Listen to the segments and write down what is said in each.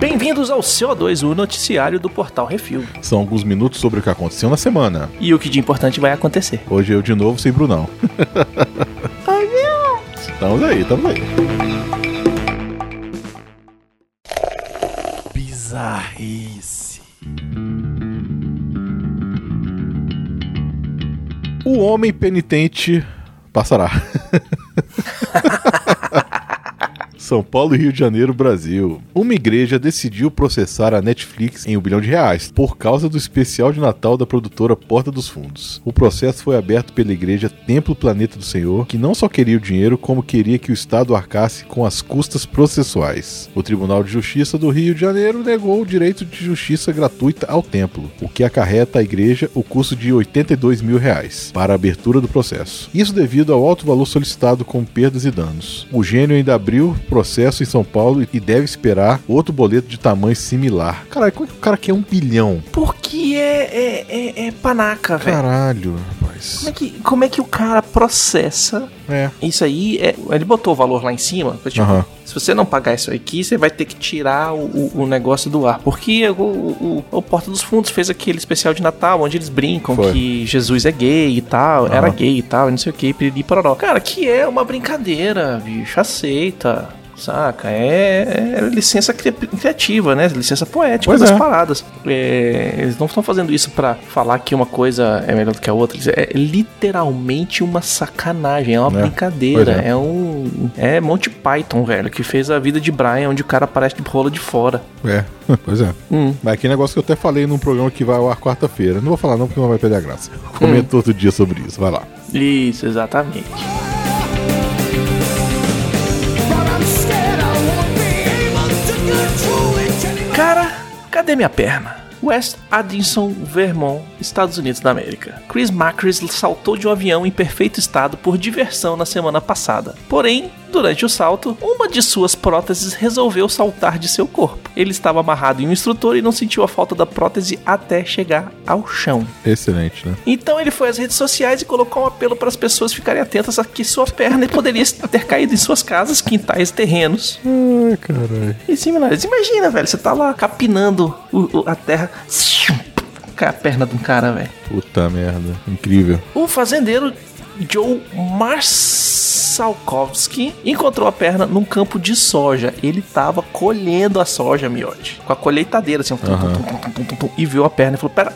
Bem-vindos ao CO2, o noticiário do Portal Refil. São alguns minutos sobre o que aconteceu na semana. E o que de importante vai acontecer. Hoje eu de novo sem Brunão. Ai, meu! Estamos aí, estamos aí. Bizarrice. O homem penitente passará. São Paulo, Rio de Janeiro, Brasil. Uma igreja decidiu processar a Netflix em um bilhão de reais por causa do especial de Natal da produtora Porta dos Fundos. O processo foi aberto pela igreja Templo Planeta do Senhor, que não só queria o dinheiro, como queria que o Estado arcasse com as custas processuais. O Tribunal de Justiça do Rio de Janeiro negou o direito de justiça gratuita ao templo, o que acarreta à igreja o custo de 82 mil reais para a abertura do processo. Isso devido ao alto valor solicitado com perdas e danos. O gênio ainda abriu em São Paulo e deve esperar outro boleto de tamanho similar. Caralho, como é que o cara quer um bilhão? Porque é, é, é, é panaca, velho. Caralho, rapaz. Como é, que, como é que o cara processa É. isso aí? É, ele botou o valor lá em cima. Tipo, Aham. Se você não pagar isso aqui, você vai ter que tirar o, o- o negócio do ar. Porque o, o, o Porta dos Fundos fez aquele especial de Natal, onde eles brincam Foi. que Jesus é gay e tal, era Aham. gay e tal, e não sei o que, piriri pororó. Cara, que é uma brincadeira, bicho, aceita. Saca? É, é licença cri- criativa, né? Licença poética Pois das é. paradas. É, eles não estão fazendo isso pra falar que uma coisa é melhor do que a outra. Isso É literalmente uma sacanagem, é uma É. brincadeira. É. É um. É Monty Python, velho, que fez a vida de Brian, onde o cara aparece de rola de fora. É, pois é. Hum. Mas aquele negócio que eu até falei num programa que vai ao ar quarta-feira. Não vou falar não, porque não vai perder a graça. Comento outro dia sobre isso, vai lá. Isso, exatamente. Cadê minha perna? West Addison, Vermont, Estados Unidos da América. Chris Macris saltou de um avião em perfeito estado por diversão na semana passada. Porém, durante o salto, uma de suas próteses resolveu saltar de seu corpo. Ele estava amarrado em um instrutor e não sentiu a falta da prótese até chegar ao chão. Excelente, né? Então ele foi às redes sociais e colocou um apelo para as pessoas ficarem atentas a que sua perna poderia ter caído em suas casas, quintais, terrenos Ai, caralho. e similares. Imagina, velho, você tá lá capinando o- o- a terra, cai a perna de um cara, velho. Puta merda. Incrível. O fazendeiro Joe Marsalkowski encontrou a perna num campo de soja. Ele tava colhendo a soja, miote. Com a colheitadeira, assim, um tum, tum, tum, tum, tum, tum, tum, e viu a perna e falou: Pera.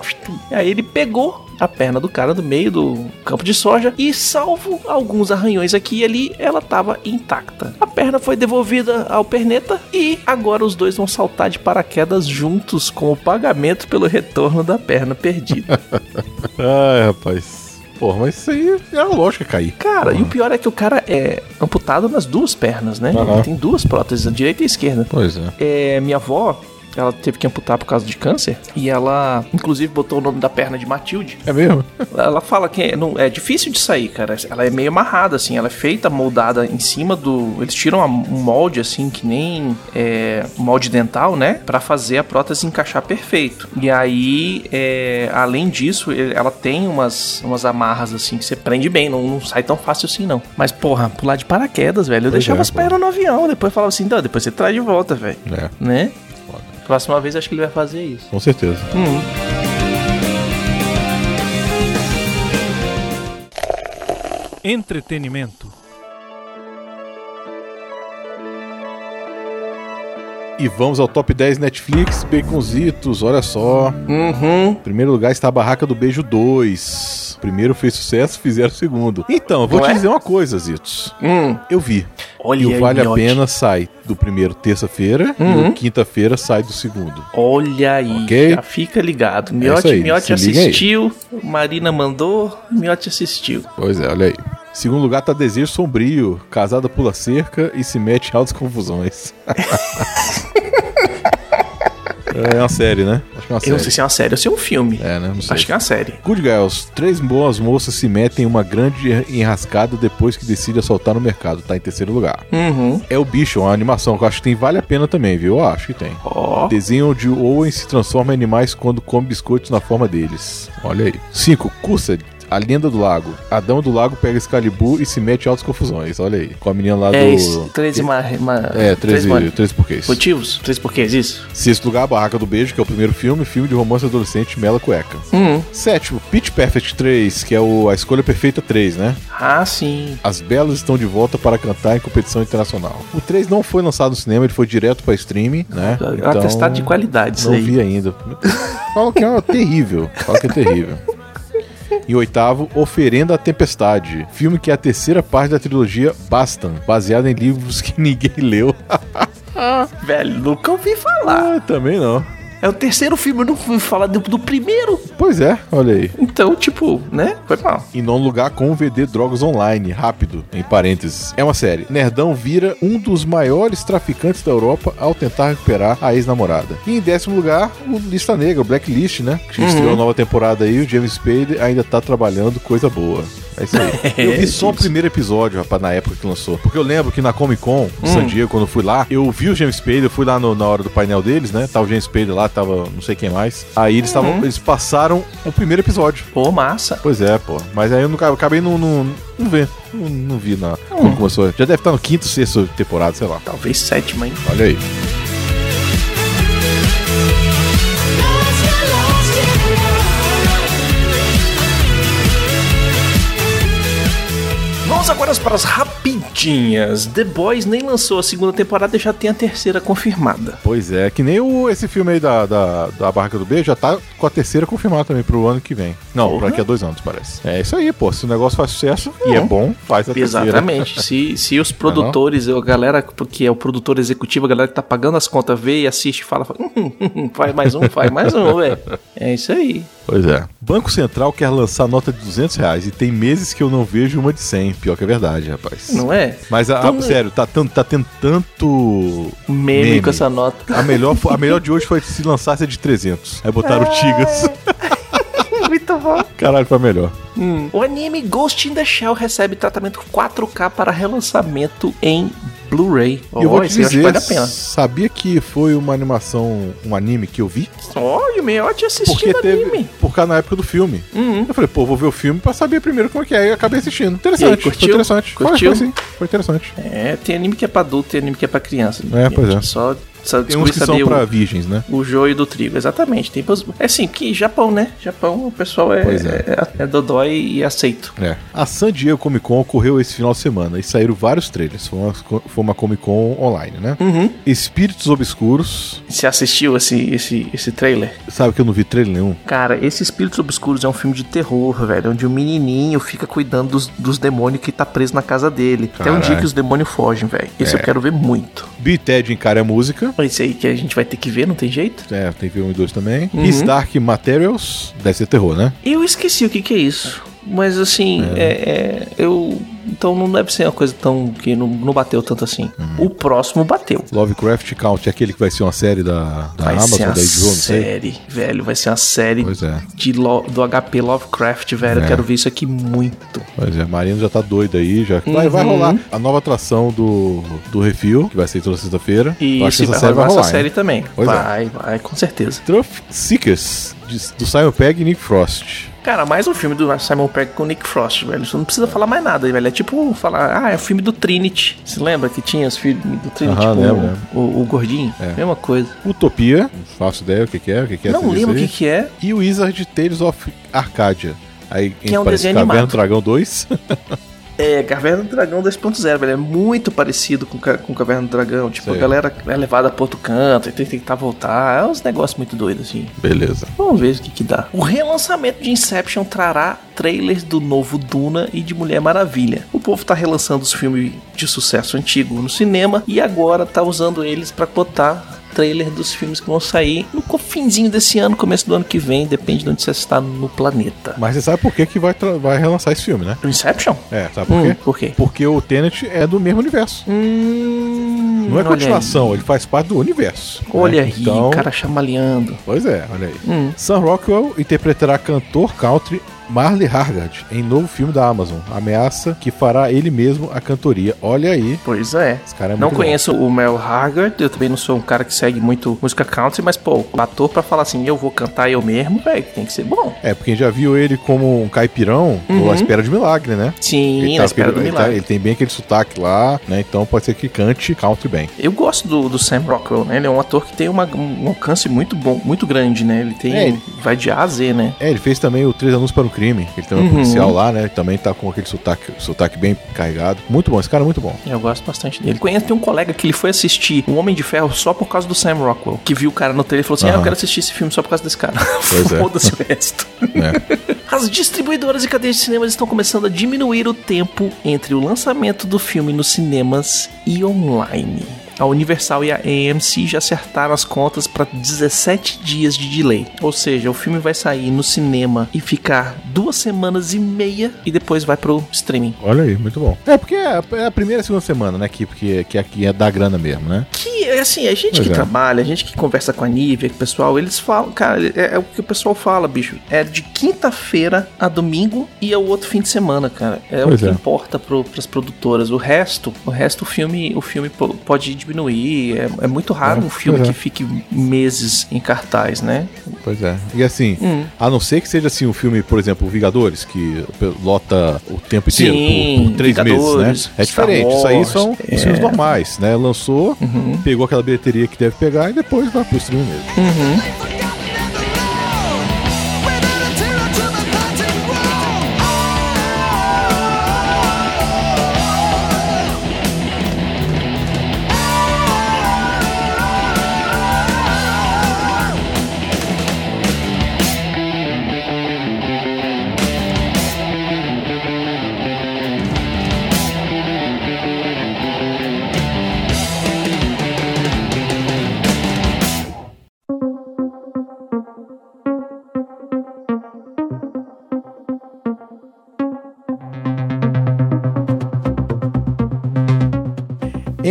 E aí ele pegou a perna do cara do meio do campo de soja e, salvo alguns arranhões aqui e ali, ela tava intacta. A perna foi devolvida ao perneta e agora os dois vão saltar de paraquedas juntos como pagamento pelo retorno da perna perdida. Ai, rapaz. Porra, mas isso aí é a lógica cair. Cara, e o pior é que o cara é amputado nas duas pernas, né? Aham. Ele tem duas próteses, a direita e a esquerda. Pois é. É, minha avó, ela teve que amputar por causa de câncer e ela, inclusive, botou o nome da perna de Matilde. É mesmo? Ela fala que é, não, é difícil de sair, cara. Ela é meio amarrada, assim. Ela é feita, moldada em cima do. Eles tiram um molde, assim, que nem é, molde dental, né? Pra fazer a prótese encaixar perfeito. E aí, é, além disso, ela tem umas, umas amarras, assim, que você prende bem. Não, não sai tão fácil assim, não. Mas, porra, pular de paraquedas, velho. Eu Pois deixava é, as pernas no avião. Depois falava assim, não, depois você traz de volta, velho. É, Né? Próxima vez acho que ele vai fazer isso. Com certeza. Hum. Entretenimento. E vamos ao top 10 Netflix, Baconzitos, olha só. Uhum. Em primeiro lugar está a Barraca do Beijo 2. Primeiro fez sucesso, fizeram o segundo. Então, eu vou Não te é? dizer uma coisa, Zitos. Hum. Eu vi. Olha e o Vale a. Pena sai do primeiro terça-feira e Uhum. o quinta-feira sai do segundo. Olha aí, Ok? já fica ligado. isso Miote, aí, Miote assistiu, Marina mandou, Miote assistiu. Pois é, olha aí. Segundo lugar tá Desejo Sombrio. Casada pula cerca e se mete em altas confusões. é uma série, né? Acho que é uma Eu série. não sei se é uma série ou se é um filme. É, né? Não sei. Acho que é uma série. Good Girls. Três boas moças se metem em uma grande enrascada depois que decide assaltar no mercado. Tá em terceiro lugar. Uhum. É o Bicho, uma animação que eu acho que tem Vale a Pena também, viu? Eu acho que tem. Ó. Desenho onde o Owen se transforma em animais quando come biscoitos na forma deles. Olha aí. 5. Cursed. A Lenda do Lago. A Dama do Lago pega Excalibur e se mete em altas confusões. Olha aí. Com a menina lá É do. isso. 13 ma... ma... É, 13 13, ma- 13 porquês. motivos? 13 porquês, isso? Sexto lugar, Barraca do Beijo, que é o primeiro filme, filme de romance adolescente Mela Cueca. Hum. Sétimo, Pitch Perfect 3, que é o A Escolha Perfeita 3, né? Ah, sim. As Belas estão de volta para cantar em competição internacional. O 3 não foi lançado no cinema, ele foi direto para streaming, né? É um atestado de qualidade Não vi ainda. Fala que é terrível. Fala que é terrível. Em oitavo, Oferenda à Tempestade. Filme que é a terceira parte da trilogia Bastan, baseado em livros que ninguém leu. Velho, nunca ouvi falar. ah, também não. É o terceiro filme, eu não fui falar do, do primeiro. Pois é, olha aí. Então, tipo, né? Foi mal. Em nono lugar, como vender drogas online, rápido, em parênteses. É uma série. Nerdão vira um dos maiores traficantes da Europa ao tentar recuperar a ex-namorada. E em décimo lugar, o Lista Negra, o Blacklist, né? Que estreou a nova temporada aí, o James Spade ainda tá trabalhando, coisa boa. É isso aí. Eu vi só o primeiro episódio, rapaz, na época que lançou. Porque eu lembro que na Comic Con, em San Diego, quando eu fui lá, eu vi o James Spade, eu fui lá no- na hora do painel deles, né? Tava o James Spade lá, tava não sei quem mais. Aí eles estavam, eles passaram o primeiro episódio. Pô, massa. Pois é, pô. Mas aí eu nunca, eu acabei não, não, não vendo. Não, não vi na, quando começou. Já deve estar no quinto, sexto temporada, sei lá. Talvez sétima, hein? Olha aí. Vamos para as rapidinhas. The Boys nem lançou a segunda temporada e já tem a terceira confirmada. Pois é, que nem o, esse filme aí da, da, da Barraca do Beijo já tá com a terceira confirmada também pro ano que vem. Não, Porra. pra daqui a dois anos, parece. É isso aí, pô. Se o negócio faz sucesso e é Hum. bom, faz a terceira. Exatamente. se, se os produtores, a galera, porque é o produtor executivo, a galera que tá pagando as contas, vê e assiste e fala, fala "Hum, hum, hum, faz mais um, faz mais um, velho. É isso aí. Pois é. Banco Central quer lançar nota de 200 reais e tem meses que eu não vejo uma de 100. Pior que é verdade, rapaz. Não é? Mas, a, Então, a- sério, tá, tão- tá tendo tanto Meme, Meme. com essa nota. A melhor, a melhor de hoje foi se lançasse a de 300. Aí botaram o Tigas. Muito bom. Caralho, foi melhor. O anime Ghost in the Shell recebe tratamento 4K para relançamento em Blu-ray. E eu vou te dizer, vale a pena. sabia que foi uma animação, um anime que eu vi? Olha, o Meiote assistindo Porque teve. anime. Por causa na época do filme. Uhum. Eu falei, pô, vou ver o filme pra saber primeiro como é que é. E acabei assistindo. Interessante. Aí, curtiu? Foi interessante. Foi, Curtiu? Foi, sim. Foi interessante. É, tem anime que é pra adulto, tem anime que é pra criança. É, pois é. Só, só Tem uns que são o, virgens, né? o joio do trigo. Exatamente. Tem pros... É assim, que Japão, né? Japão, o pessoal é, é. é. é dodói e aceito. É. A San Diego Comic Con ocorreu esse final de semana e saíram vários trailers. Foi uma, foi uma Comic Con online, né? Uhum. Espíritos Obscuros. Você assistiu esse, esse, esse trailer? Sabe que eu não vi trailer nenhum? Cara, esse Espíritos Obscuros é um filme de terror, velho. Onde o menininho fica cuidando dos, dos demônios que tá preso na casa dele. Até um dia Caralho. que os demônios fogem, velho. Esse É. eu quero ver muito. Bill e Ted encara a música. Esse aí que a gente vai ter que ver, não tem jeito? É, tem que ver um e dois também. Uhum. His Dark Materials. Deve ser terror, né? Eu esqueci o que, que é isso. Mas assim, é. é, eu. Então não deve ser uma coisa tão. que não, não bateu tanto assim. Uhum. O próximo bateu. Lovecraft Count é aquele que vai ser uma série da, da Vai Amazon, ser da uma HBO, não sei. série, velho. Vai ser uma série Pois é. de lo- do HP Lovecraft, velho. É. Eu quero ver isso aqui muito. Pois é, a Marina já tá doida aí, já vai, vai Uhum. rolar a nova atração do, do Refil, que vai ser toda sexta-feira. E acho que essa vai série vai rolar essa série hein? também. Pois é. vai, vai, com certeza. Truth Seekers, do Simon Pegg e Nick Frost. Cara, mais um filme do Simon Pegg com Nick Frost, velho. Você não precisa falar mais nada, velho. É tipo falar, ah, é o filme do Trinity. Você lembra que tinha os filmes do Trinity Aham, com lembro, o, o, o gordinho? É. Mesma coisa. Utopia, não faço ideia o que, que é, o que, que é não lembro o que, que é. E o Wizard Tales of Arcadia. Aí Que é um desenho Caverna animado. do Dragão 2. É, Caverna do Dragão 2.0, velho. É muito parecido com, com Caverna do Dragão. Tipo, Sei. a galera é levada pra outro canto e tem que tentar voltar. É uns negócios muito doidos, assim. Beleza. Vamos ver o que, que dá. O relançamento de Inception trará trailers do novo Duna e de Mulher Maravilha. O povo tá relançando os filmes de sucesso antigo no cinema e agora tá usando eles pra botar trailer dos filmes que vão sair no finzinho desse ano, começo do ano que vem, depende de onde você está no planeta. Mas você sabe por que, que vai, vai relançar esse filme, né? O Inception? É, sabe por Hum, quê? por quê? Porque o Tenet é do mesmo universo. Hum, Não é continuação, aí. ele faz parte do universo. Olha né? aí, Então, o cara chamaleando. Pois é, olha aí. Hum. Sam Rockwell interpretará cantor country Marley Hargard em novo filme da Amazon. Ameaça que fará ele mesmo a cantoria. Olha aí. Pois é. Esse cara é não conheço o Mel Haggard, eu também não sou um cara que segue muito música country, mas, pô, o ator pra falar assim, eu vou cantar eu mesmo, velho, tem que ser bom. bom. É, porque já viu ele como um caipirão Uhum. ou à espera de milagre, né? Sim, Ele na tá- espera do ele tá- milagre. ele tem bem aquele sotaque lá, né? Então pode ser que cante country bem. Eu gosto do, do Sam Rockwell, né? Ele é um ator que tem uma- um alcance muito bom, muito grande, né? Ele tem. É, ele- Vai de A a Z, né? É, ele fez também o Três Anúncios para um Crime. Ele também é Uhum. policial lá, né? Também tá com aquele sotaque, sotaque bem carregado. Muito bom, esse cara é muito bom. Eu gosto bastante dele. Conheço tem um colega que ele foi assistir O Homem de Ferro só por causa do Sam Rockwell. Que viu o cara no trailer e falou assim: Ah, eu quero assistir esse filme só por causa desse cara. Pois é. Foda-se o resto. né? As distribuidoras e cadeias de cinemas estão começando a diminuir o tempo entre o lançamento do filme nos cinemas e online. A Universal e a AMC já acertaram as contas para 17 dias de delay. Ou seja, o filme vai sair no cinema e ficar duas semanas e meia e depois vai pro streaming. Olha aí, muito bom. É, porque é a, é a primeira e segunda semana, né? Que, que, que aqui é da grana mesmo, né? Que, assim, a gente Pois que é. trabalha, a gente que conversa com a Nívia, com o pessoal, eles falam, cara, é, é o que o pessoal fala, bicho. É de quinta-feira a domingo e é o outro fim de semana, cara. É Pois o que é. importa pro, pras produtoras. O resto, o resto o filme, o filme po- pode diminuir. É, é muito raro É, um filme é. que fique meses em cartaz, né? Pois é. E assim, Hum. a não ser que seja assim um filme, por exemplo, Vingadores, que lota o tempo inteiro, Sim, por, por três Vingadores, meses, né? É Star diferente. Isso aí Wars, são é. os filmes normais, né? Lançou, Uhum. pegou aquela bilheteria que deve pegar e depois vai pro stream mesmo. Uhum.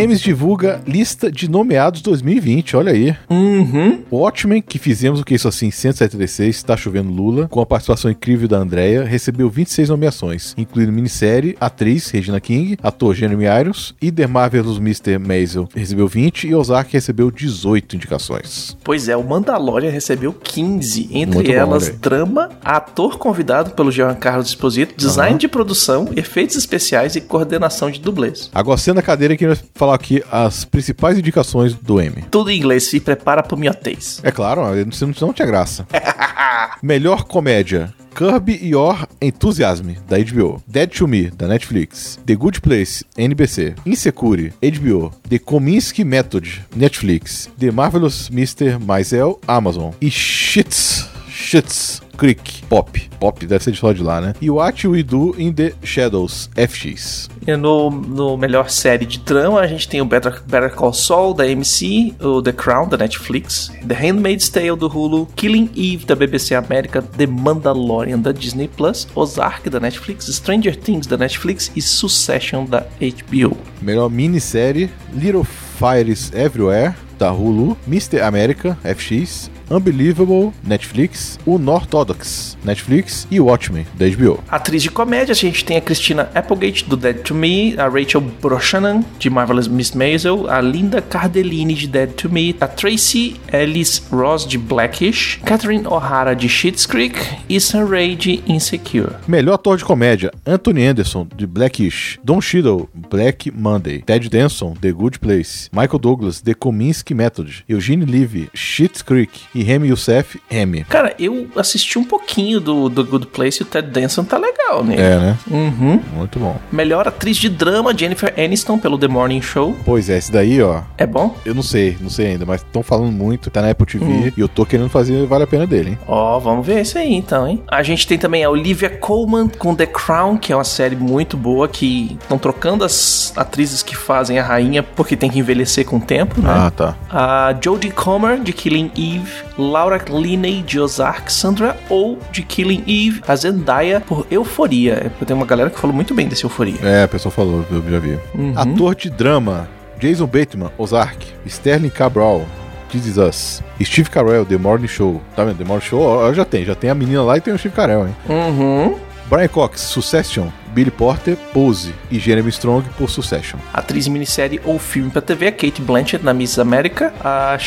Emes divulga lista de nomeados 2020, olha aí. Uhum. Watchmen, que fizemos o que isso assim, 176, Tá Chovendo Lula, com a participação incrível da Andrea, recebeu 26 nomeações, incluindo minissérie, atriz Regina King, ator Jeremy Irons e The Marvelous Mr. Maisel recebeu 20 e Ozark recebeu 18 indicações. Pois é, o Mandalorian recebeu 15, entre Muito bom, elas aí. drama, ator convidado pelo Jean Carlos Esposito, design de produção, efeitos especiais e coordenação de dublês. Agora sendo a cadeira que vai falar aqui as principais indicações do Emmy. Tudo em inglês, se prepara pro miotês. É claro, senão não tinha graça. Melhor comédia. Curb Your Enthusiasm, da HBO. Dead to Me, da Netflix. The Good Place, NBC. Insecure, HBO. The Kominsky Method, Netflix. The Marvelous Mr. Maisel, Amazon. E Shits, Shits Creek, Pop. Pop deve ser de lá de lá, né? E What We Do in the Shadows, FX. E no, no melhor série de drama, a gente tem o Better, Better Call Saul, da AMC, o The Crown, da Netflix, The Handmaid's Tale, do Hulu, Killing Eve, da BBC América, The Mandalorian, da Disney Plus, Ozark, da Netflix, Stranger Things, da Netflix e Succession, da HBO. Melhor minissérie, Little Fires Everywhere, da Hulu, Mr. America, FX, Unbelievable, Netflix, Unorthodox, Netflix e Watchmen, da HBO. Atriz de comédia, a gente tem a Christina Applegate, do Dead to Me, a Rachel Brosnahan, de Marvelous Miss Maisel, a Linda Cardellini, de Dead to Me, a Tracy Ellis Ross, de Blackish, Catherine O'Hara, de Schitt's Creek e Sam Ray, de Insecure. Melhor ator de comédia, Anthony Anderson, de Blackish, Don Cheadle, Black Monday, Ted Danson, The Good Place, Michael Douglas, The Kominsky Method, Eugene Levy, Schitt's Creek e Remy Youssef, Remy. Cara, eu assisti um pouquinho do, do Good Place e o Ted Danson tá legal, né? É, né? Uhum. Muito bom. Melhor atriz de drama, Jennifer Aniston, pelo The Morning Show. Pois é, esse daí, ó, É bom? eu não sei, não sei ainda, mas estão falando muito, tá na Apple TV Hum. e eu tô querendo fazer, vale a pena dele, hein? Ó, vamos ver isso aí então, hein? A gente tem também a Olivia Colman com The Crown, que é uma série muito boa, que estão trocando as atrizes que fazem a rainha porque tem que envelhecer com o tempo, né? Ah, tá. A Jodie Comer, de Killing Eve, Laura Linney, de Ozark, Sandra Oh, de Killing Eve, a Zendaya, por Euforia. Tem uma galera que falou muito bem desse Euforia. É, a pessoa falou, eu já vi. Uhum. Ator de drama: Jason Bateman, Ozark. Sterling Cabral, This Is Us. Steve Carell, The Morning Show. Tá vendo? The Morning Show, ó, já tem. Já tem a menina lá e tem o Steve Carell, hein? Uhum. Brian Cox, Succession. Billy Porter, Pose. E Jeremy Strong por Succession. Atriz em minissérie ou filme pra TV, Kate Blanchett na Miss América. A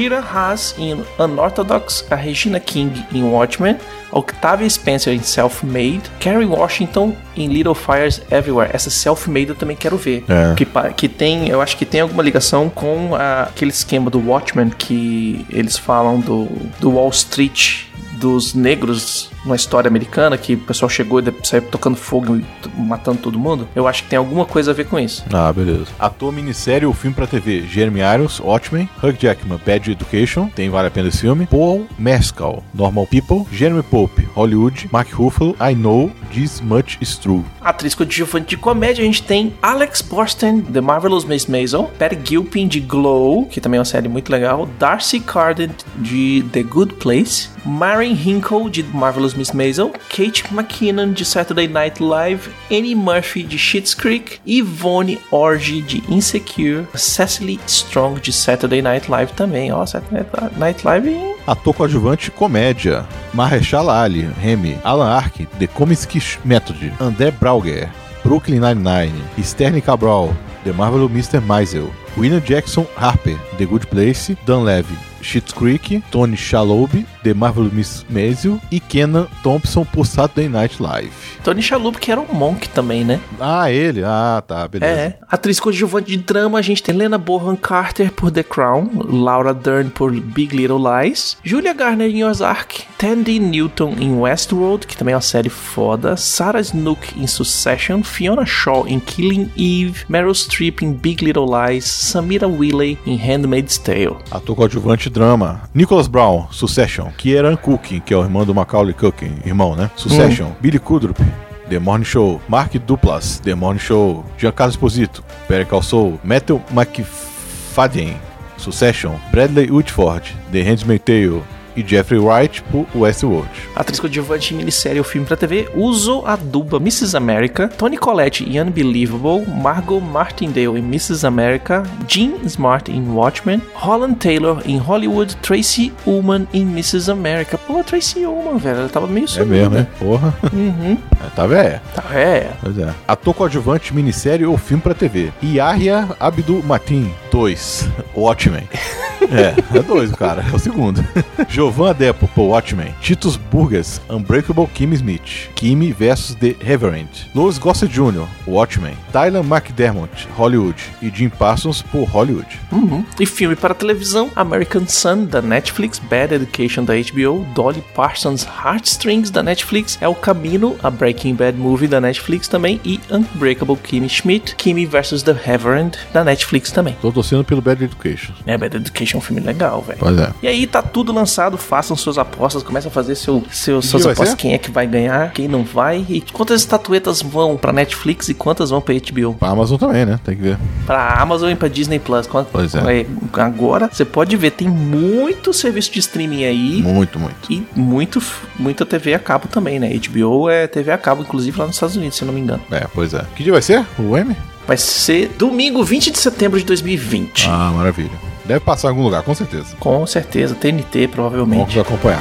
Shira Haas em Unorthodox. A Regina King em Watchmen. Octavia Spencer em Self-Made. Carrie Washington em Little Fires Everywhere. Essa Self-Made eu também quero ver. É. Que, que tem, eu acho que tem alguma ligação com a- aquele esquema do Watchmen que eles falam do, do Wall Street dos negros numa história americana que o pessoal chegou e de- saiu tocando fogo e matando todo mundo. Eu acho que tem alguma coisa a ver com isso. Ah, beleza. Ator, minissérie ou filme pra TV. Jeremy Irons, Watchmen. Hugh Jackman, Bad Education. Tem Vale a Pena esse filme. Paul Mescal, Normal People. Jeremy Pope, Hollywood. Mark Ruffalo, I Know This Much Is True. Atriz coadjuvante de comédia, a gente tem Alex Borstein, The Marvelous Miss Maisel, Patty Gilpin, de Glow, que também é uma série muito legal, Darcy Carden, de The Good Place, Maren Hinkle, de Marvelous Miss Maisel, Kate McKinnon, de Saturday Night Live, Annie Murphy, de Schitt's Creek, Yvonne Orji, de Insecure, Cecily Strong, de Saturday Night Live também, ó, Saturday Night Live Ator coadjuvante, comédia. Marechal Ali, Remy. Alan Arkin, The Comiskey Method. André Brauger, Brooklyn Nine-Nine. Sterling Cabral, The Marvelous Mr. Maisel. William Jackson Harper, The Good Place. Dan Levy, Schitt's Creek. Tony Shalhoub, The Marvelous Miss Maisel. E Kenan Thompson por Saturday Night Live. Tony Shalhoub, que era um Monk também, né? Ah, ele? Ah, tá, beleza. É. Atriz coadjuvante de drama, a gente tem Lena Bonham Carter por The Crown, Laura Dern por Big Little Lies, Julia Garner em Ozark, Tandy Newton em Westworld, que também é uma série foda, Sarah Snook em Succession, Fiona Shaw em Killing Eve, Meryl Streep em Big Little Lies, Samira Willey em Handmaid's Tale. Ator coadjuvante drama. Nicholas Brown, Succession. Kieran Culkin, que é o irmão do Macaulay Culkin, irmão, né? Succession. Billy Kudrup, The Morning Show. Mark Duplass, The Morning Show. Giancarlo Esposito, Call Saul. Matthew McFadden, Succession. Bradley Whitford, The Handmaid's Tale. E Jeffrey Wright por Westworld. Atriz coadjuvante em minissérie ou filme pra TV, Uso Aduba, Mrs. America, Tony Collette em Unbelievable, Margot Martindale em Mrs. America, Jean Smart em Watchmen, Holland Taylor em Hollywood, Tracy Ullman em Mrs. America. Pô, Tracy Ullman, velho, ela tava meio É sumida. mesmo, né? Porra. Uhum. É, tá velha. Tá, é. Pois é. Ator coadjuvante, minissérie ou filme pra TV. Yahya Abdul Matin 2. Watchmen. é, é dois, cara. É o segundo. Jovan Adepo por Watchmen. Titus Burgess, Unbreakable Kimmy Smith. Kimmy vs The Reverend. Louis Gossett Jr., Watchmen. Tyler McDermott, Hollywood. E Jim Parsons por Hollywood. Uhum. E filme para televisão, American Sun, da Netflix, Bad Education, da HBO, Dolly Parsons, Heartstrings, da Netflix, El Camino, a Breaking Bad Movie, da Netflix também, e Unbreakable Kimmy Schmidt, Kimmy vs. The Reverend, da Netflix também. Tô torcendo pelo Bad Education. É, Bad Education é um filme legal, velho. Pois é. E aí tá tudo lançado, façam suas apostas, começam a fazer seu, seu, suas apostas, ser? quem é que vai ganhar, quem não vai, e quantas estatuetas vão pra Netflix e quantas vão pra HBO. Pra Amazon também, né? Tem que ver. Pra Amazon e pra Disney Plus. Pois é. Agora você pode ver, tem muito serviço de streaming aí. Muito, muito. E muito, muita TV a cabo também, né? HBO é TV a cabo, inclusive lá nos Estados Unidos, se eu não me engano. É, pois é. Que dia vai ser? O M? Vai ser domingo 20 de setembro de 2020. Ah, maravilha. Deve passar em algum lugar, com certeza. Com certeza, TNT Vamos provavelmente. acompanhar.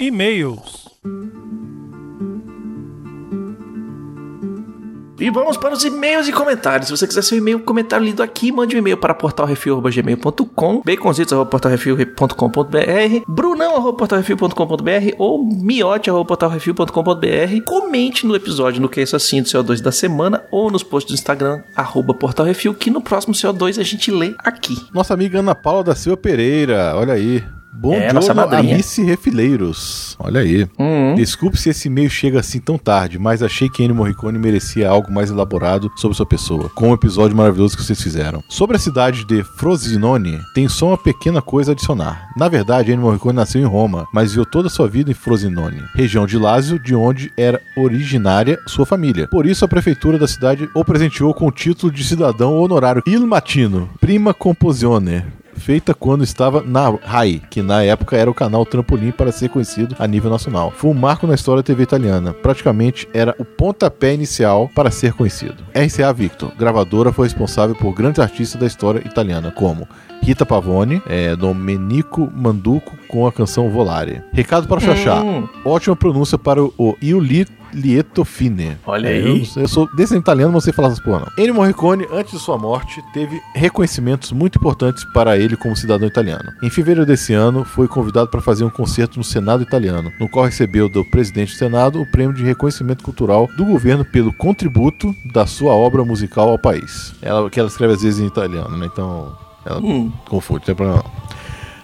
E-mails. E vamos para os e-mails e comentários. Se você quiser seu e-mail, comentário lido aqui, mande um e-mail para portalrefil.gmail.com, baconzitos.portalrefil.com.br, brunão.portalrefil.com.br ou miote.portalrefil.com.br. Comente no episódio no que é isso assim do CO2 da semana ou nos posts do Instagram, arroba portalrefil, que no próximo CO2 a gente lê aqui. Nossa amiga Ana Paula da Silva Pereira, olha aí. Bom É, madrinha. Alice Refileiros. Olha aí. Uhum. Desculpe se esse e-mail chega assim tão tarde, mas achei que Ennio Morricone merecia algo mais elaborado sobre sua pessoa, com o episódio maravilhoso que vocês fizeram. Sobre a cidade de Frosinone, tem só uma pequena coisa a adicionar. Na verdade, Ennio Morricone nasceu em Roma, mas viveu toda a sua vida em Frosinone, região de Lazio, de onde era originária sua família. Por isso, a prefeitura da cidade o presenteou com o título de cidadão honorário Il Matino, prima composione feita quando estava na RAI, que na época era o canal Trampolim para ser conhecido a nível nacional. Foi um marco na história da TV italiana. Praticamente era o pontapé inicial para ser conhecido. RCA Victor, gravadora, foi responsável por grandes artistas da história italiana, como Rita Pavone, é, Domenico Manduco com a canção Volare. Recado para o Xaxá. Hum. Ótima pronúncia para o, o Iuli Lieto Fine. Olha É, aí. Eu, eu sou desse italiano, não sei falar essas porra, não. Ennio Morricone, antes de sua morte, teve reconhecimentos muito importantes para ele como cidadão italiano. Em fevereiro desse ano, foi convidado para fazer um concerto no Senado italiano, no qual recebeu do presidente do Senado o prêmio de reconhecimento cultural do governo pelo contributo da sua obra musical ao país. Ela, que ela escreve às vezes em italiano, né? Então, ela Hum. confunde, não tem problema não.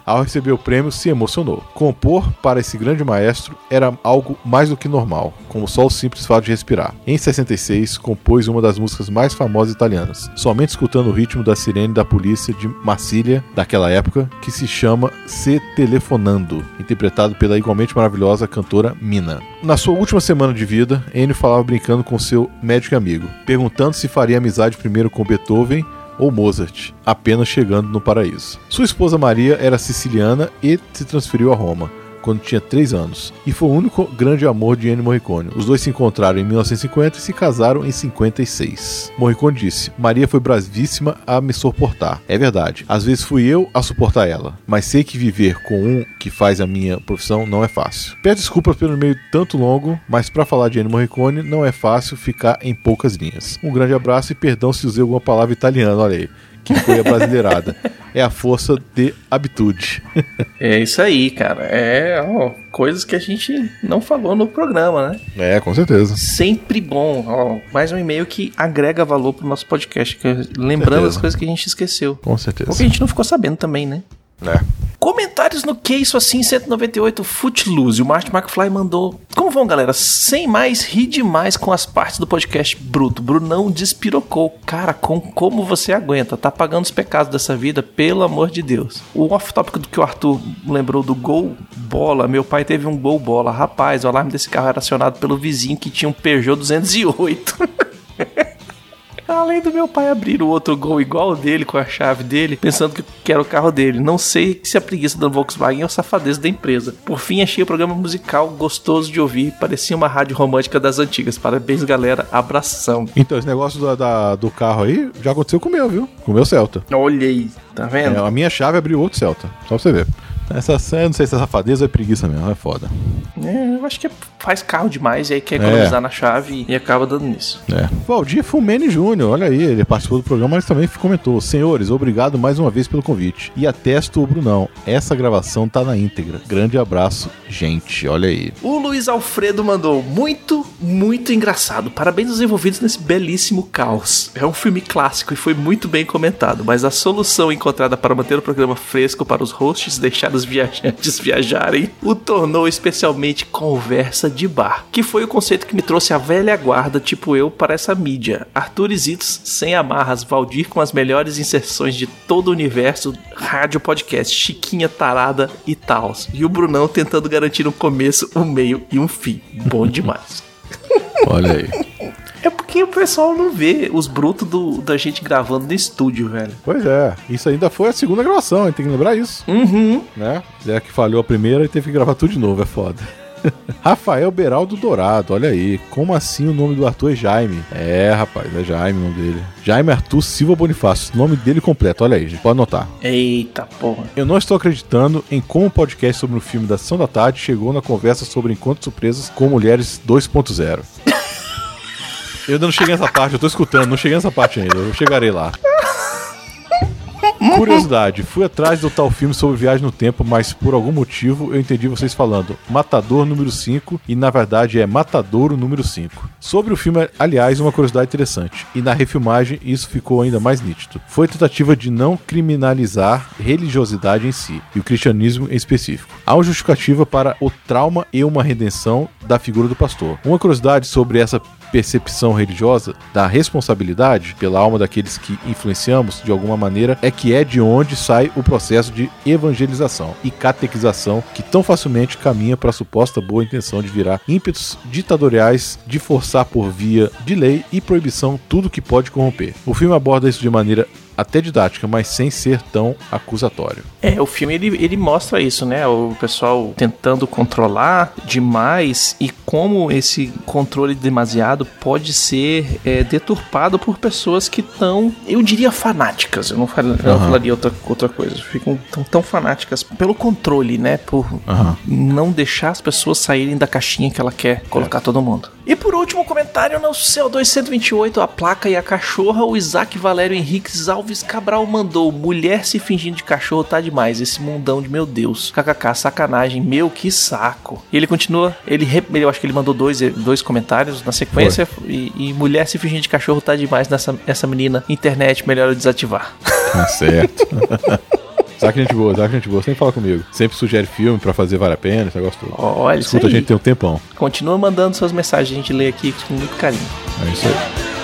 Ao receber o prêmio, se emocionou. Compor para esse grande maestro era algo mais do que normal, como só o simples fato de respirar. Em 66, compôs uma das músicas mais famosas italianas, somente escutando o ritmo da sirene da polícia de Marcília daquela época, que se chama Se Telefonando, interpretado pela igualmente maravilhosa cantora Mina. Na sua última semana de vida, Ennio falava brincando com seu médico amigo, perguntando se faria amizade primeiro com Beethoven ou Mozart, apenas chegando no paraíso. Sua esposa Maria era siciliana e se transferiu a Roma quando tinha 3 anos, e foi o único grande amor de Ennio Morricone. Os dois se encontraram em 1950 e se casaram em 56. Morricone disse: Maria foi bravíssima a me suportar. É verdade, às vezes fui eu a suportar ela, mas sei que viver com um que faz a minha profissão não é fácil. Peço desculpas pelo meio tanto longo, mas para falar de Ennio Morricone não é fácil ficar em poucas linhas. Um grande abraço e perdão se usei alguma palavra italiana, olha aí. Que foi a brasileirada. é a força de habitude. É isso aí, cara. É ó, coisas que a gente não falou no programa, né? é, com certeza. Sempre bom. Ó, mais um e-mail que agrega valor pro nosso podcast. que- lembrando as coisas que a gente esqueceu. Com certeza. Ou que a gente não ficou sabendo também, né? É. Comentários no Que Isso Assim 198 Footloose. O Martin McFly mandou. Como vão, galera? Sem mais, ri demais com as partes do podcast bruto. Brunão despirocou. Cara, com como você aguenta? Tá pagando os pecados dessa vida, pelo amor de Deus. O off-topic do que o Arthur lembrou do gol bola. Meu pai teve um gol bola. Rapaz, o alarme desse carro era acionado pelo vizinho que tinha um Peugeot 208. Além do meu pai abrir o outro gol igual o dele, com a chave dele, pensando que- que era o carro dele. Não sei se a preguiça da Volkswagen ou a safadeza da empresa. Por fim, achei o programa musical gostoso de ouvir. Parecia uma rádio romântica das antigas. Parabéns, galera. Abração. Então, esse negócio da- da- do carro aí já aconteceu com o meu, viu? Com o meu Celta. Olha aí, tá É, vendo? a minha chave abriu outro Celta. Só pra você ver. Essa, eu não sei se é safadeza ou é preguiça mesmo, é foda. É, eu acho que faz carro demais e aí quer economizar É. na chave e acaba dando nisso. É. Valdir Fumene Júnior, olha aí, ele participou do programa, mas também comentou: Senhores, obrigado mais uma vez pelo convite. E atesto o Brunão, essa gravação tá na íntegra. Grande abraço, gente, olha aí. O Luiz Alfredo mandou muito, muito engraçado. Parabéns aos envolvidos nesse belíssimo caos. É um filme clássico e foi muito bem comentado, mas a solução encontrada para manter o programa fresco para os hosts deixar os viajantes viajarem o tornou especialmente conversa de bar, que foi o conceito que me trouxe a velha guarda, tipo eu, para essa mídia. Arthur Zitos sem amarras, Valdir com as melhores inserções de todo o universo, rádio podcast, Chiquinha tarada e tals. E o Brunão tentando garantir um começo, um meio e um fim. Bom demais. Olha aí. É porque o pessoal não vê os brutos do, da gente gravando no estúdio, velho. pois é, isso ainda foi a segunda gravação, tem que lembrar isso, Uhum. né? Zé que falhou a primeira e teve que gravar tudo de novo, é foda. Rafael Beraldo Dourado, olha aí. Como assim o nome do Arthur é Jaime? É, rapaz, é Jaime o nome dele. Jaime Arthur Silva Bonifácio, nome dele completo, olha aí, gente, pode anotar. Eita porra. Eu não estou acreditando em como o podcast sobre o filme da Sessão da Tarde chegou na conversa sobre encontros surpresas com mulheres 2.0. Eu ainda não cheguei nessa parte, eu tô escutando, não cheguei nessa parte ainda, eu chegarei lá. Curiosidade, fui atrás do tal filme sobre viagem no tempo, mas por algum motivo eu entendi vocês falando Matador número 5 e na verdade é Matadouro número 5. Sobre o filme, aliás, uma curiosidade interessante, e na refilmagem isso ficou ainda mais nítido. Foi tentativa de não criminalizar religiosidade em si, e o cristianismo em específico. Há uma justificativa para o trauma e uma redenção da figura do pastor. Uma curiosidade sobre essa percepção religiosa da responsabilidade pela alma daqueles que influenciamos de alguma maneira é que é de onde sai o processo de evangelização e catequização que tão facilmente caminha para a suposta boa intenção de virar ímpetos ditatoriais de forçar por via de lei e proibição tudo que pode corromper. O filme aborda isso de maneira até didática, mas sem ser tão acusatório. É, o filme ele, ele mostra isso, né? O pessoal tentando controlar demais e como esse controle demasiado pode ser é, deturpado por pessoas que estão, eu diria, fanáticas. Eu não, fal, eu não falaria outra, outra coisa. Ficam tão, tão fanáticas pelo controle, né? Por não deixar as pessoas saírem da caixinha que ela quer colocar todo mundo. E por último, comentário no CO2 128, a placa e a cachorra, o Isaac Valério Henriques Alves Cabral mandou: Mulher se fingindo de cachorro tá demais, esse mundão de meu Deus. KKK, sacanagem, meu que saco. E ele continua, ele, eu acho que ele mandou dois, dois comentários na sequência, e, e, mulher se fingindo de cachorro tá demais nessa essa menina. Internet, melhor eu desativar. Tá certo. Sabe que gente boa, sabe que gente boa, sempre fala comigo. Sempre sugere filme pra fazer vale a pena, esse negócio todo. Olha, Escuta a gente tem um tempão. Continua mandando suas mensagens, a gente lê aqui com muito carinho. É isso aí.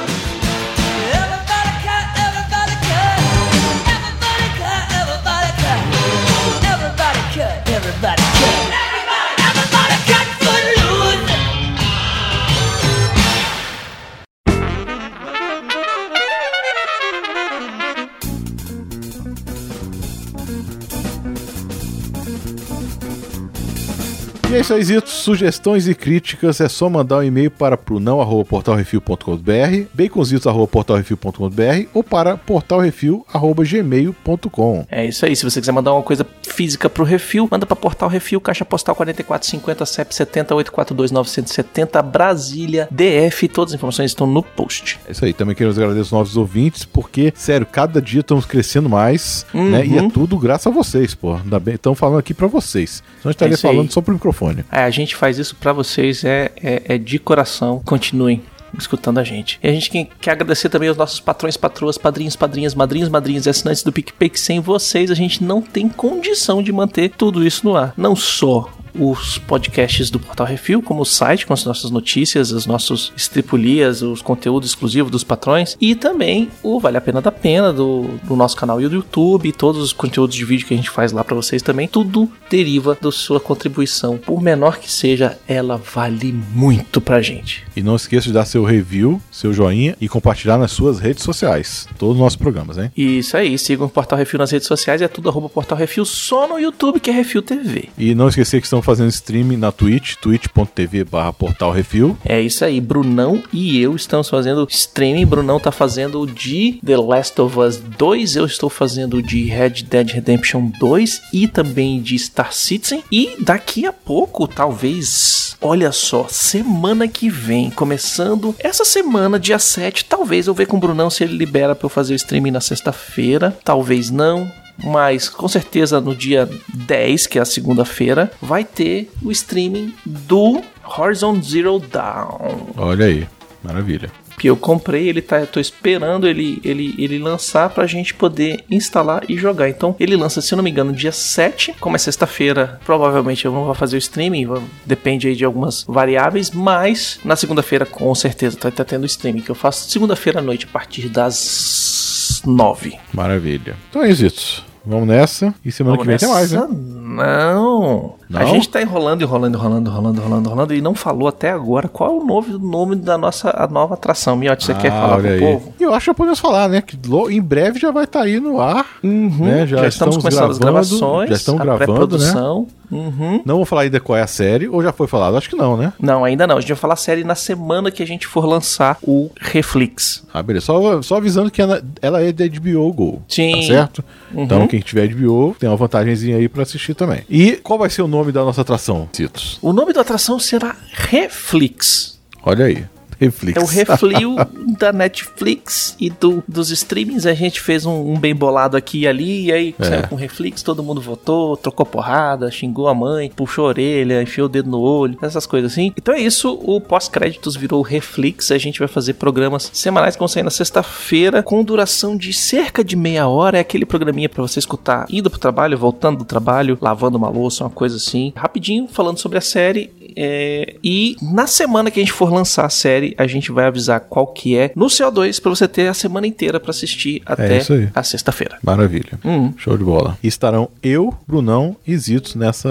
E é isso aí, Zito. Sugestões e críticas é só mandar um e-mail para prunão.portalrefil.com.br, baconzitos.portalrefil.com.br ou para portalrefil.gmail.com. É isso aí. Se você quiser mandar uma coisa física pro Refil, manda para Portal Refil, Caixa Postal 4450 CEP 70 842 970 Brasília DF. Todas as informações estão no post. É isso aí. Também queremos agradecer os nossos ouvintes, porque, sério, cada dia estamos crescendo mais, Uhum. né? E é tudo graças a vocês, pô. Ainda bem, estamos falando aqui para vocês. Senão a gente estaria É aí. falando só pro microfone. É, a gente faz isso pra vocês, é, é, é de coração. Continuem escutando a gente. E a gente quer agradecer também aos nossos patrões, patroas, padrinhos, padrinhas, madrinhos, madrinhas e assinantes do PicPay, que sem vocês a gente não tem condição de manter tudo isso no ar. Não só os podcasts do Portal Refil, como o site com as nossas notícias, os nossos estripulias, os conteúdos exclusivos dos patrões e também o Vale a Pena da Pena do, do nosso canal e do YouTube, todos os conteúdos de vídeo que a gente faz lá pra vocês também, tudo deriva da sua contribuição. Por menor que seja, ela vale muito pra gente. E não esqueça de dar seu review, seu joinha e compartilhar nas suas redes sociais. Todos os nossos programas, hein? Isso aí, sigam o Portal Refil nas redes sociais, é tudo arroba Portal Refil só no YouTube que é Refil TV. E não esquecer que estão fazendo streaming na Twitch, twitch.tv barra portal refil. É isso aí, Brunão e eu estamos fazendo streaming. Brunão tá fazendo de The Last of Us 2, eu estou fazendo de Red Dead Redemption 2 e também de Star Citizen. E daqui a pouco, talvez, olha só, semana que vem, começando essa semana, dia 7, talvez eu ver com o Brunão se ele libera para eu fazer o streaming na sexta-feira, talvez não. Mas com certeza no dia 10, que é a segunda-feira, vai ter o streaming do Horizon Zero Dawn. Olha aí, maravilha. Que eu comprei, ele tá, eu tô esperando ele, ele, ele lançar pra gente poder instalar e jogar. Então, ele lança, se não me engano, dia 7. Como é sexta-feira, provavelmente eu não vou fazer o streaming, depende aí de algumas variáveis, mas na segunda-feira com certeza tá, tá tendo streaming que eu faço segunda-feira à noite a partir das 9. Maravilha. Então é isso. Vamos nessa. E semana que vem tem mais, né? Não. A Não? gente tá enrolando, enrolando, enrolando, enrolando, enrolando, enrolando e não falou até agora qual é o novo nome da nossa a nova atração. Miotti, você quer Ah, falar olha pro aí. povo? Eu acho que já podemos falar, né? Que em breve já vai estar aí no ar. né? Já, estamos, começando as gravando, gravações, Já estamos a gravando, né? pré-produção. Uhum. Não vou falar ainda qual é a série, ou já foi falado? Acho que não, né? Não, ainda não. A gente vai falar série na semana que a gente for lançar o Reflex. Ah, beleza. Só, só avisando que ela, ela é da HBO Go. Sim. Tá certo? Uhum. Então, quem tiver HBO tem uma vantagemzinha aí pra assistir também. E qual vai ser o nome da nossa atração, Citos? O nome da atração será Reflex. Olha aí. Reflex. É o reflio da Netflix e do, dos streamings. A gente fez um, um bem bolado aqui e ali, e aí É. saiu com Reflex, todo mundo votou, trocou porrada, xingou a mãe, puxou a orelha, enfiou o dedo no olho, essas coisas assim. Então é isso, o pós-créditos virou Reflex. A gente vai fazer programas semanais que vão sair na sexta-feira, com duração de cerca de meia hora. É aquele programinha pra você escutar indo pro trabalho, voltando do trabalho, lavando uma louça, uma coisa assim. Rapidinho, falando sobre a série. É, E na semana que a gente for lançar a série, a gente vai avisar qual que é no CO2 pra você ter a semana inteira pra assistir até É isso aí. a sexta-feira. Maravilha. Hum. Show de bola. E estarão eu, Brunão e Zitos nessa,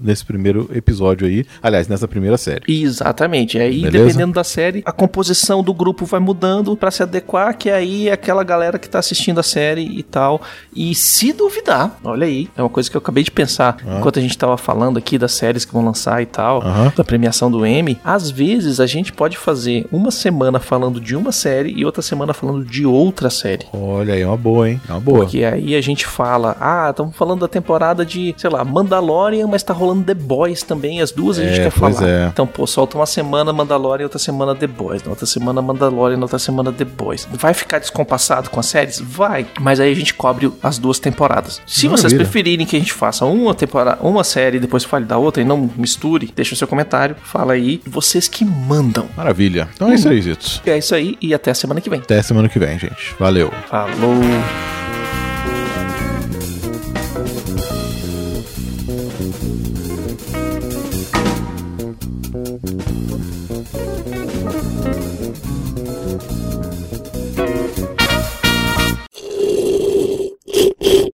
nesse primeiro episódio aí. Aliás, nessa primeira série. Exatamente. Aí, Beleza? dependendo da série, a composição do grupo vai mudando pra se adequar, que aí é aquela galera que tá assistindo a série e tal. E se duvidar, olha aí, é uma coisa que eu acabei de pensar enquanto a gente tava falando aqui das séries que vão lançar e tal, Aham. Da premiação do Emmy. Às vezes a gente pode fazer uma semana falando de uma série e outra semana falando de outra série. Olha aí, é uma boa, hein? É uma boa. Porque aí a gente fala, ah, estamos falando da temporada de, sei lá, Mandalorian, mas tá rolando The Boys também, as duas a gente É, quer falar. é. Então, pô, solta uma semana Mandalorian e outra semana The Boys, na outra semana Mandalorian, na outra semana The Boys. Vai ficar descompassado com as séries? Vai. Mas aí a gente cobre as duas temporadas. Se vocês Maravilha. preferirem que a gente faça uma temporada, uma série e depois fale da outra e não misture, deixa o seu comentário, fala aí, vocês que mandam. Maravilha. Então é isso aí, Zitos. É isso aí e até semana que vem. Até semana que vem, gente. Valeu. Falou!